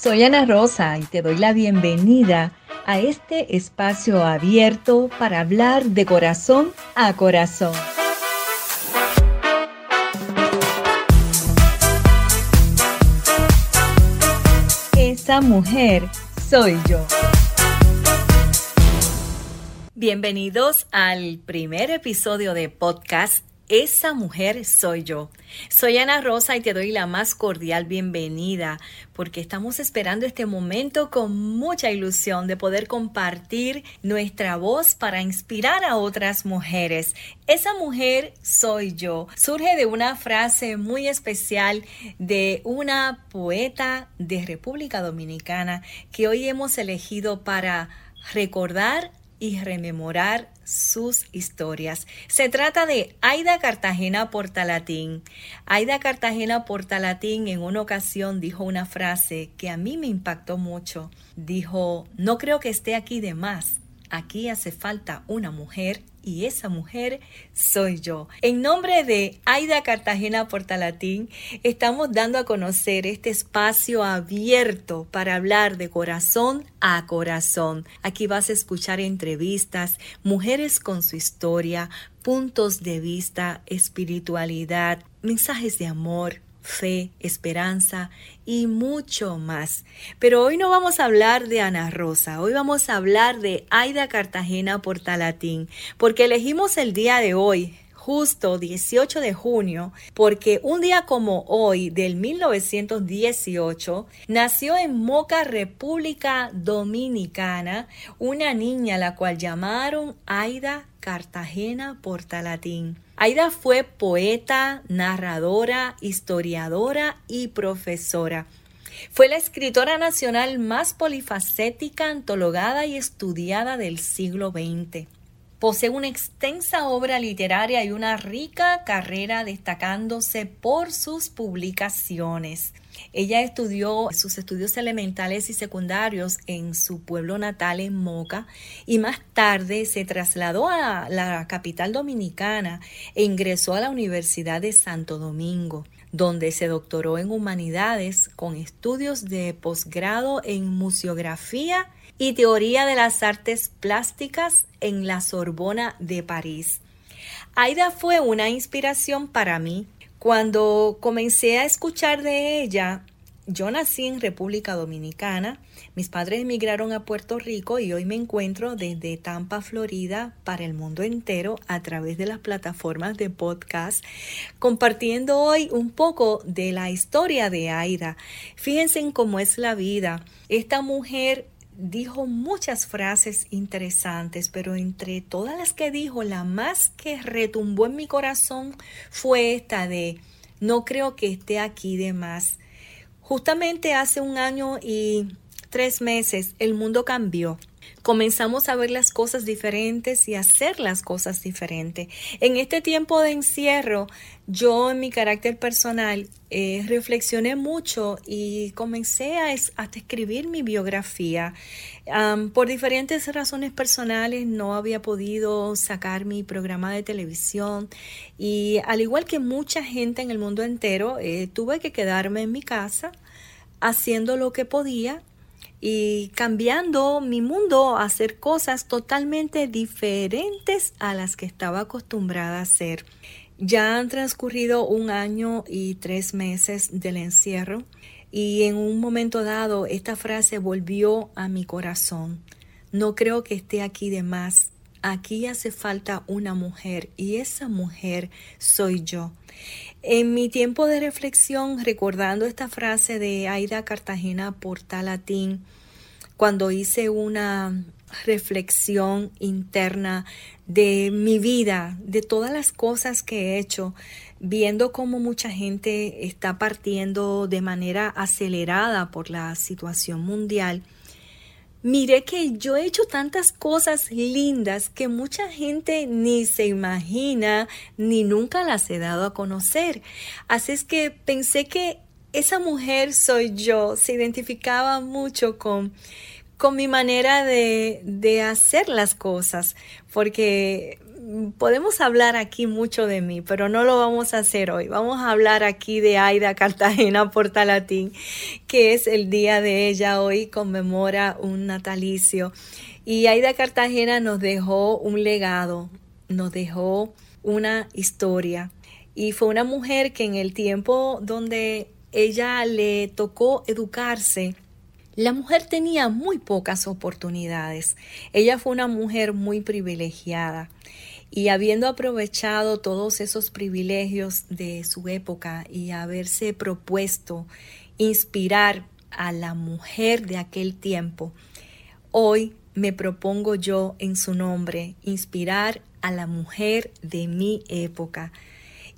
Soy Ana Rosa y te doy la bienvenida a este espacio abierto para hablar de corazón a corazón. Esa mujer soy yo. Bienvenidos al primer episodio de podcast esa mujer soy yo. Soy Ana Rosa y te doy la más cordial bienvenida porque estamos esperando este momento con mucha ilusión de poder compartir nuestra voz para inspirar a otras mujeres. Esa mujer soy yo. Surge de una frase muy especial de una poeta de República Dominicana que hoy hemos elegido para recordar y rememorar sus historias. Se trata de Aida Cartagena Portalatín. Aida Cartagena Portalatín en una ocasión dijo una frase que a mí me impactó mucho. Dijo, no creo que esté aquí de más. Aquí hace falta una mujer y esa mujer soy yo. En nombre de Aida Cartagena Portalatín, estamos dando a conocer este espacio abierto para hablar de corazón a corazón. Aquí vas a escuchar entrevistas, mujeres con su historia, puntos de vista, espiritualidad, mensajes de amor, fe, esperanza y mucho más. Pero hoy no vamos a hablar de Ana Rosa, hoy vamos a hablar de Aida Cartagena Portalatín, porque elegimos el día de hoy, justo 18 de junio, porque un día como hoy del 1918 nació en Moca, República Dominicana, una niña la cual llamaron Aida Cartagena Portalatín. Aida fue poeta, narradora, historiadora y profesora. Fue la escritora nacional más polifacética, antologada y estudiada del siglo XX. Posee una extensa obra literaria y una rica carrera destacándose por sus publicaciones. Ella estudió sus estudios elementales y secundarios en su pueblo natal en Moca y más tarde se trasladó a la capital dominicana e ingresó a la Universidad de Santo Domingo donde se doctoró en humanidades con estudios de posgrado en museografía y teoría de las artes plásticas en la Sorbona de París. Aida fue una inspiración para mí cuando comencé a escuchar de ella, yo nací en República Dominicana, mis padres emigraron a Puerto Rico y hoy me encuentro desde Tampa, Florida, para el mundo entero a través de las plataformas de podcast, compartiendo hoy un poco de la historia de Aida. Fíjense en cómo es la vida. Esta mujer dijo muchas frases interesantes, pero entre todas las que dijo, la más que retumbó en mi corazón fue esta de no creo que esté aquí de más. Justamente hace un año y tres meses el mundo cambió comenzamos a ver las cosas diferentes y hacer las cosas diferentes. En este tiempo de encierro, yo en mi carácter personal eh, reflexioné mucho y comencé a, escribir mi biografía. por diferentes razones personales no había podido sacar mi programa de televisión y al igual que mucha gente en el mundo entero, eh, tuve que quedarme en mi casa haciendo lo que podía y cambiando mi mundo a hacer cosas totalmente diferentes a las que estaba acostumbrada a hacer. Ya han transcurrido un año y tres meses del encierro y en un momento dado esta frase volvió a mi corazón. No creo que esté aquí de más. Aquí hace falta una mujer y esa mujer soy yo. En mi tiempo de reflexión, recordando esta frase de Aida Cartagena Portalatín, cuando hice una reflexión interna de mi vida, de todas las cosas que he hecho, viendo cómo mucha gente está partiendo de manera acelerada por la situación mundial, Miré que yo he hecho tantas cosas lindas que mucha gente ni se imagina ni nunca las he dado a conocer. Así es que pensé que esa mujer soy yo, se identificaba mucho con, con mi manera de, de hacer las cosas, porque podemos hablar aquí mucho de mí, pero no lo vamos a hacer hoy. Vamos a hablar aquí de Aida Cartagena Portalatín, que es el día de ella. Hoy conmemora un natalicio. Y Aida Cartagena nos dejó un legado, nos dejó una historia. Y fue una mujer que en el tiempo donde ella le tocó educarse, la mujer tenía muy pocas oportunidades. Ella fue una mujer muy privilegiada y habiendo aprovechado todos esos privilegios de su época y haberse propuesto inspirar a la mujer de aquel tiempo, hoy me propongo yo en su nombre inspirar a la mujer de mi época.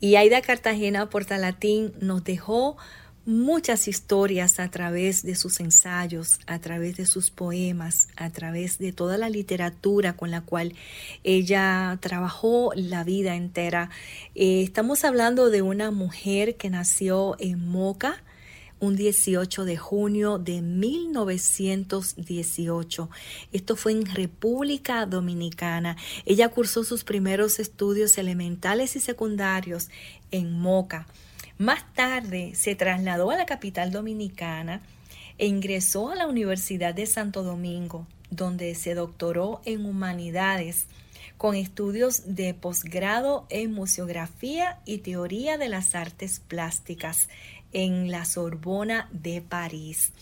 Y Aida Cartagena Portalatín nos dejó muchas historias a través de sus ensayos, a través de sus poemas, a través de toda la literatura con la cual ella trabajó la vida entera. Eh, estamos hablando de una mujer que nació en Moca, un 18 de junio de 1918. Esto fue en República Dominicana. Ella cursó sus primeros estudios elementales y secundarios en Moca. Más tarde se trasladó a la capital dominicana e ingresó a la Universidad de Santo Domingo, donde se doctoró en humanidades con estudios de posgrado en museografía y teoría de las artes plásticas en la Sorbona de París.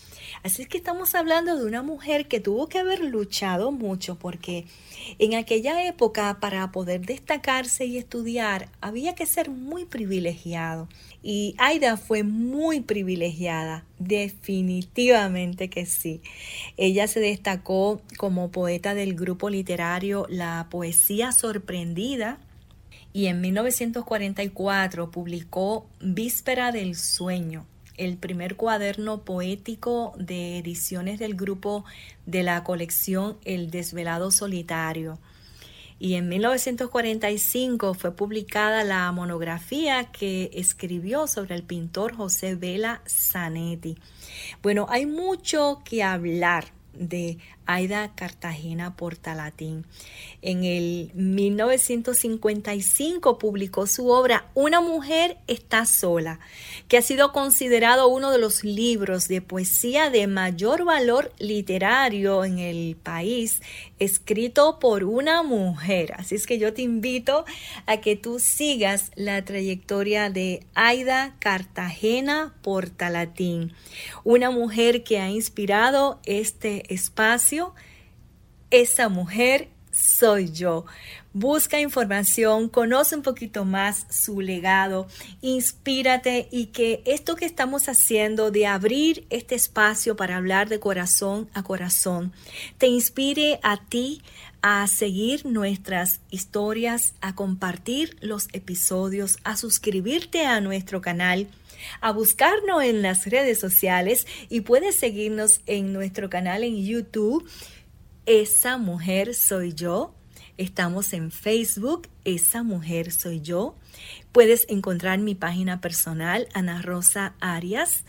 Así que estamos hablando de una mujer que tuvo que haber luchado mucho porque en aquella época para poder destacarse y estudiar había que ser muy privilegiado. Y Aida fue muy privilegiada, definitivamente que sí. Ella se destacó como poeta del grupo literario La Poesía Sorprendida y en 1944 publicó Víspera del Sueño, el primer cuaderno poético de ediciones del grupo de la colección El Desvelado Solitario. Y en 1945 fue publicada la monografía que escribió sobre el pintor José Vela Zanetti. Bueno, hay mucho que hablar de Aida Cartagena Portalatín. En el 1955 publicó su obra Una mujer está sola, que ha sido considerado uno de los libros de poesía de mayor valor literario en el país, escrito por una mujer. Así es que yo te invito a que tú sigas la trayectoria de Aida Cartagena Portalatín, una mujer que ha inspirado este espacio esa mujer soy yo. Busca información, conoce un poquito más su legado, inspírate y que esto que estamos haciendo de abrir este espacio para hablar de corazón a corazón te inspire a ti a seguir nuestras historias, a compartir los episodios, a suscribirte a nuestro canal a buscarnos en las redes sociales y puedes seguirnos en nuestro canal en YouTube esa mujer soy yo. Estamos en Facebook, Esa mujer soy yo. Puedes encontrar mi página personal, Ana Rosa Arias,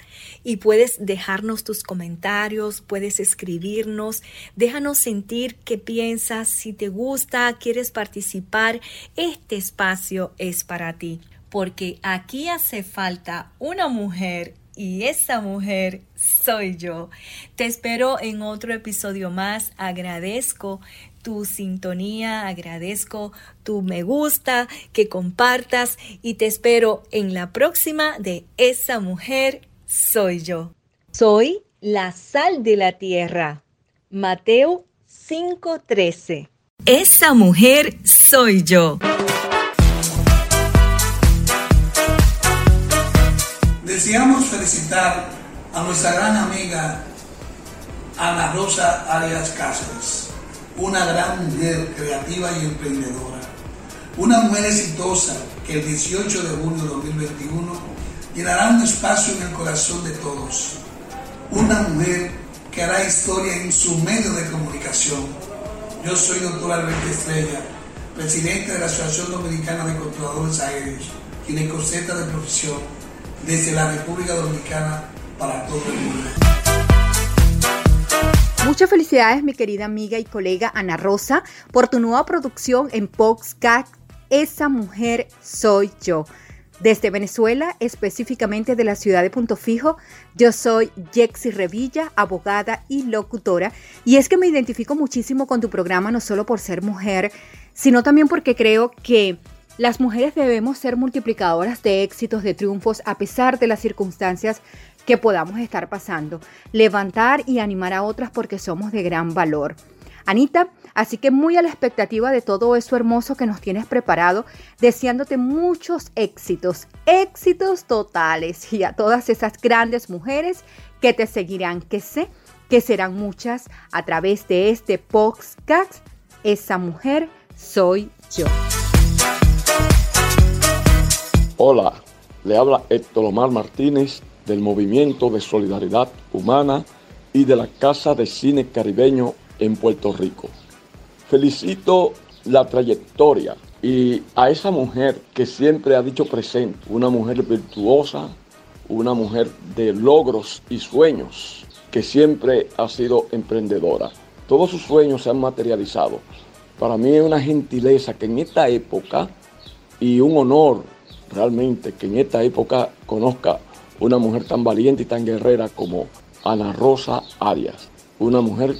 y puedes dejarnos tus comentarios, puedes escribirnos, déjanos sentir qué piensas, si te gusta, quieres participar, este espacio es para ti, porque aquí hace falta una mujer y esa mujer soy yo. Te espero en otro episodio más. Agradezco tu sintonía, agradezco tu me gusta, que compartas y te espero en la próxima de Esa mujer soy yo. Soy la sal de la tierra. Mateo 5:13. Esa mujer soy yo. Deseamos felicitar a nuestra gran amiga Ana Rosa Arias Cáceres, una gran mujer creativa y emprendedora, una mujer exitosa que el 18 de junio de 2021 llenará un espacio en el corazón de todos, una mujer que hará historia en su medio de comunicación. Yo soy doctor Alberto Estrella, presidente de la Asociación Dominicana de Controladores Aéreos, ginecoceta de profesión desde la República Dominicana para todo el mundo. Muchas felicidades mi querida amiga y colega Ana Rosa por tu nueva producción en Poxcat Esa mujer soy yo. Desde Venezuela, específicamente de la ciudad de Punto Fijo, yo soy Jexi Revilla, abogada y locutora, y es que me identifico muchísimo con tu programa no solo por ser mujer, sino también porque creo que las mujeres debemos ser multiplicadoras de éxitos, de triunfos, a pesar de las circunstancias que podamos estar pasando, levantar y animar a otras porque somos de gran valor. Anita, así que muy a la expectativa de todo eso hermoso que nos tienes preparado, deseándote muchos éxitos, éxitos totales y a todas esas grandes mujeres que te seguirán, que sé que serán muchas a través de este podcast. Esa mujer soy yo. Hola, le habla Héctor Omar Martínez del Movimiento de Solidaridad Humana y de la Casa de Cine Caribeño en Puerto Rico. Felicito la trayectoria y a esa mujer que siempre ha dicho presente, una mujer virtuosa, una mujer de logros y sueños, que siempre ha sido emprendedora. Todos sus sueños se han materializado. Para mí es una gentileza que en esta época y un honor realmente que en esta época conozca una mujer tan valiente y tan guerrera como Ana Rosa Arias, una mujer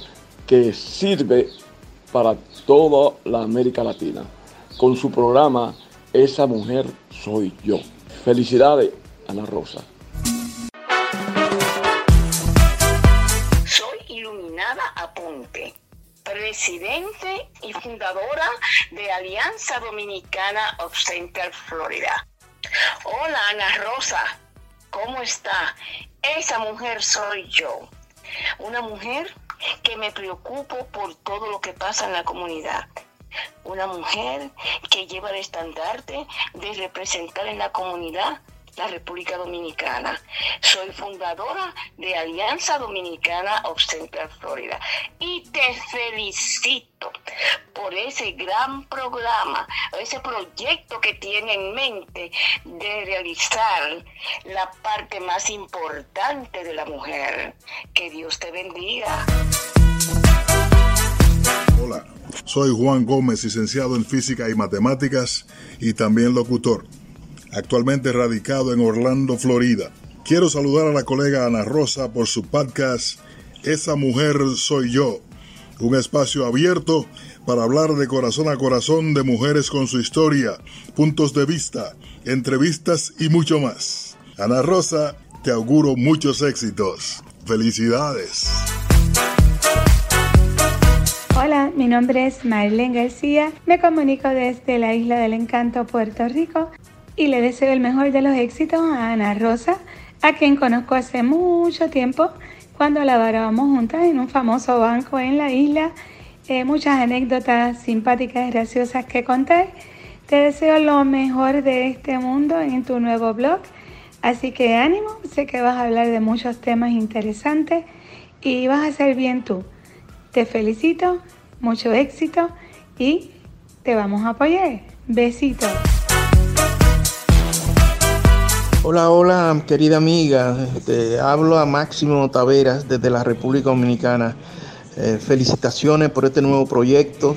que sirve para toda la América Latina. Con su programa Esa mujer soy yo. Felicidades, Ana Rosa. Soy Iluminada Apunte, presidente y fundadora de Alianza Dominicana of Central Florida. Hola Ana Rosa, ¿cómo está? Esa mujer soy yo. Una mujer que me preocupo por todo lo que pasa en la comunidad. Una mujer que lleva el estandarte de representar en la comunidad la República Dominicana. Soy fundadora de Alianza Dominicana of Central Florida y te felicito por ese gran programa, ese proyecto que tiene en mente de realizar la parte más importante de la mujer. Que Dios te bendiga. Hola, soy Juan Gómez, licenciado en Física y Matemáticas y también locutor actualmente radicado en Orlando, Florida. Quiero saludar a la colega Ana Rosa por su podcast Esa mujer soy yo, un espacio abierto para hablar de corazón a corazón de mujeres con su historia, puntos de vista, entrevistas y mucho más. Ana Rosa, te auguro muchos éxitos. Felicidades. Hola, mi nombre es Marlene García. Me comunico desde la Isla del Encanto, Puerto Rico y le deseo el mejor de los éxitos a Ana Rosa, a quien conozco hace mucho tiempo cuando laborábamos juntas en un famoso banco en la isla. Eh, muchas anécdotas simpáticas y graciosas que contar. Te deseo lo mejor de este mundo en tu nuevo blog. Así que ánimo, sé que vas a hablar de muchos temas interesantes y vas a ser bien tú. Te felicito, mucho éxito y te vamos a apoyar. Besitos. Hola, hola, querida amiga. Te hablo a Máximo Taveras desde la República Dominicana. Eh, felicitaciones por este nuevo proyecto.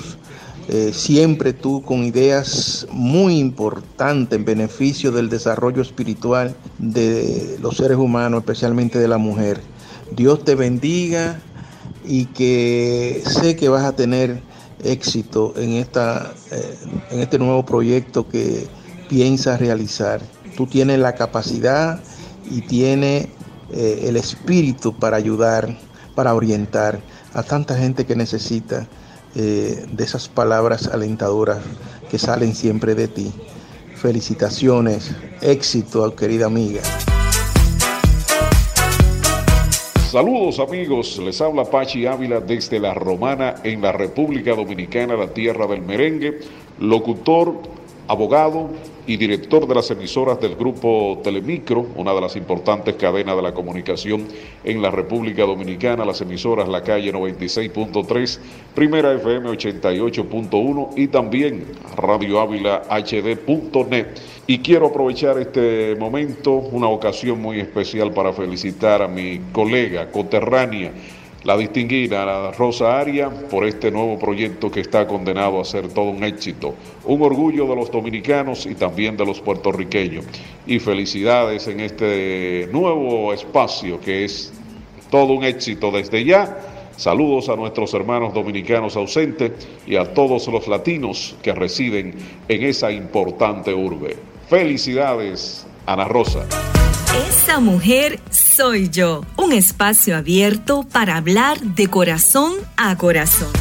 Eh, siempre tú con ideas muy importantes en beneficio del desarrollo espiritual de los seres humanos, especialmente de la mujer. Dios te bendiga y que sé que vas a tener éxito en, esta, eh, en este nuevo proyecto que piensas realizar tú tienes la capacidad y tienes eh, el espíritu para ayudar, para orientar a tanta gente que necesita eh, de esas palabras alentadoras que salen siempre de ti. Felicitaciones, éxito, querida amiga. Saludos amigos, les habla Pachi Ávila desde La Romana en la República Dominicana, la tierra del merengue, locutor, abogado, y director de las emisoras del grupo Telemicro, una de las importantes cadenas de la comunicación en la República Dominicana, las emisoras La Calle 96.3, Primera FM 88.1 y también Radio Ávila HD.net. Y quiero aprovechar este momento, una ocasión muy especial para felicitar a mi colega coterránea, la distinguida Rosa Aria por este nuevo proyecto que está condenado a ser todo un éxito, un orgullo de los dominicanos y también de los puertorriqueños. Y felicidades en este nuevo espacio que es todo un éxito desde ya. Saludos a nuestros hermanos dominicanos ausentes y a todos los latinos que residen en esa importante urbe. Felicidades, Ana Rosa. Esa mujer soy yo, un espacio abierto para hablar de corazón a corazón.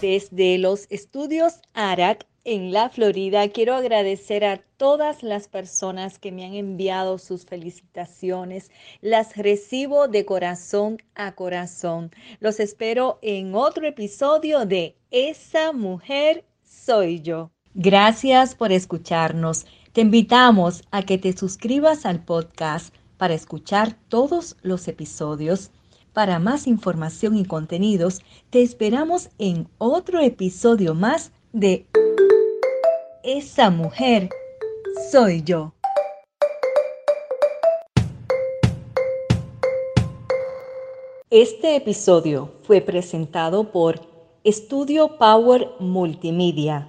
Desde los estudios ARAC en la Florida, quiero agradecer a todas las personas que me han enviado sus felicitaciones. Las recibo de corazón a corazón. Los espero en otro episodio de Esa mujer soy yo. Gracias por escucharnos. Te invitamos a que te suscribas al podcast para escuchar todos los episodios. Para más información y contenidos, te esperamos en otro episodio más de Esa mujer soy yo. Este episodio fue presentado por Estudio Power Multimedia